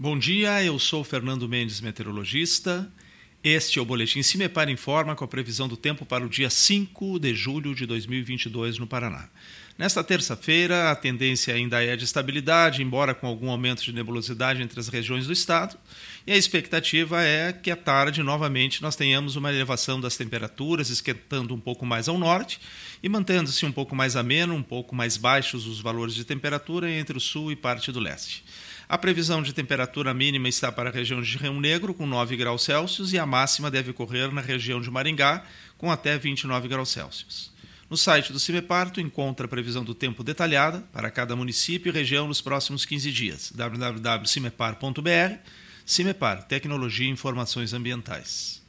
Bom dia, eu sou Fernando Mendes, meteorologista. Este é o Boletim Cimepar Informa com a previsão do tempo para o dia 5 de julho de 2022 no Paraná. Nesta terça-feira, a tendência ainda é de estabilidade, embora com algum aumento de nebulosidade entre as regiões do estado, e a expectativa é que à tarde, novamente, nós tenhamos uma elevação das temperaturas, esquentando um pouco mais ao norte e mantendo-se um pouco mais ameno, um pouco mais baixos os valores de temperatura entre o sul e parte do leste. A previsão de temperatura mínima está para a região de Rio Negro, com 9 graus Celsius, e a máxima deve ocorrer na região de Maringá, com até 29 graus Celsius. No site do CIMEPAR, tu encontra a previsão do tempo detalhada para cada município e região nos próximos 15 dias. www.cimepar.br CIMEPAR Tecnologia e Informações Ambientais.